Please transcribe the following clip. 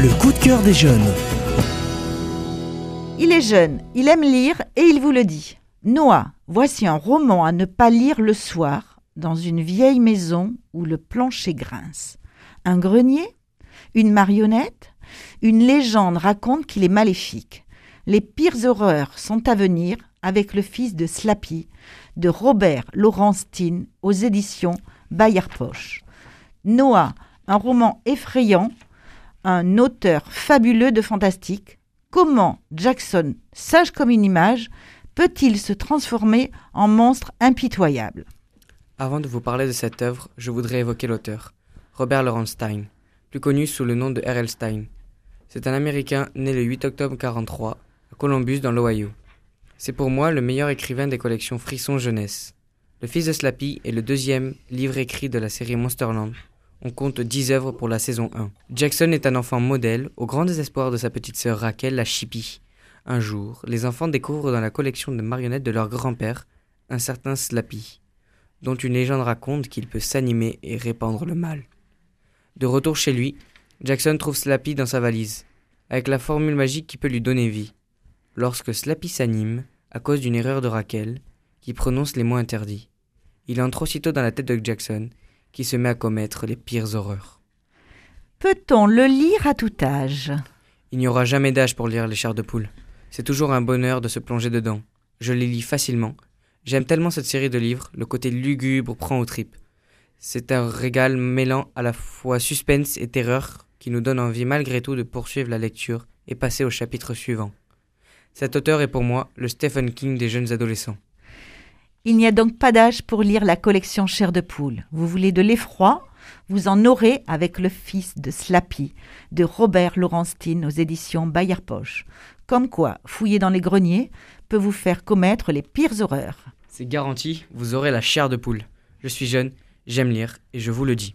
Le coup de cœur des jeunes. Il est jeune, il aime lire et il vous le dit. Noah, voici un roman à ne pas lire le soir dans une vieille maison où le plancher grince. Un grenier? Une marionnette? Une légende raconte qu'il est maléfique. Les pires horreurs sont à venir avec le fils de Slappy, de Robert Laurentine aux éditions Bayard Poche. Noah, un roman effrayant, un auteur fabuleux de fantastique. Comment Jackson, sage comme une image, peut-il se transformer en monstre impitoyable? Avant de vous parler de cette œuvre, je voudrais évoquer l'auteur, Robert Lorenstein, plus connu sous le nom de R.L. Stein. C'est un Américain né le 8 octobre 1943 à Columbus dans l'Ohio. C'est pour moi le meilleur écrivain des collections Frisson Jeunesse. Le fils de Slappy est le deuxième livre écrit de la série Monsterland. On compte 10 œuvres pour la saison 1. Jackson est un enfant modèle, au grand désespoir de sa petite sœur Raquel, la Chippy. Un jour, les enfants découvrent dans la collection de marionnettes de leur grand-père un certain Slappy, dont une légende raconte qu'il peut s'animer et répandre le mal. De retour chez lui, Jackson trouve Slappy dans sa valise, avec la formule magique qui peut lui donner vie. Lorsque Slappy s'anime, à cause d'une erreur de Raquel, qui prononce les mots interdits. Il entre aussitôt dans la tête de Jackson, qui se met à commettre les pires horreurs. Peut-on le lire à tout âge? Il n'y aura jamais d'âge pour lire Les Chars de Poule. C'est toujours un bonheur de se plonger dedans. Je les lis facilement. J'aime tellement cette série de livres, le côté lugubre prend aux tripes. C'est un régal mêlant à la fois suspense et terreur qui nous donne envie malgré tout de poursuivre la lecture et passer au chapitre suivant. Cet auteur est pour moi le Stephen King des jeunes adolescents. Il n'y a donc pas d'âge pour lire la collection Chair de poule. Vous voulez de l'effroi? Vous en aurez avec Le fils de Slappy de Robert Laurentine aux éditions Bayard Poche. Comme quoi, fouiller dans les greniers peut vous faire commettre les pires horreurs. C'est garanti, vous aurez la chair de poule. Je suis jeune, j'aime lire et je vous le dis.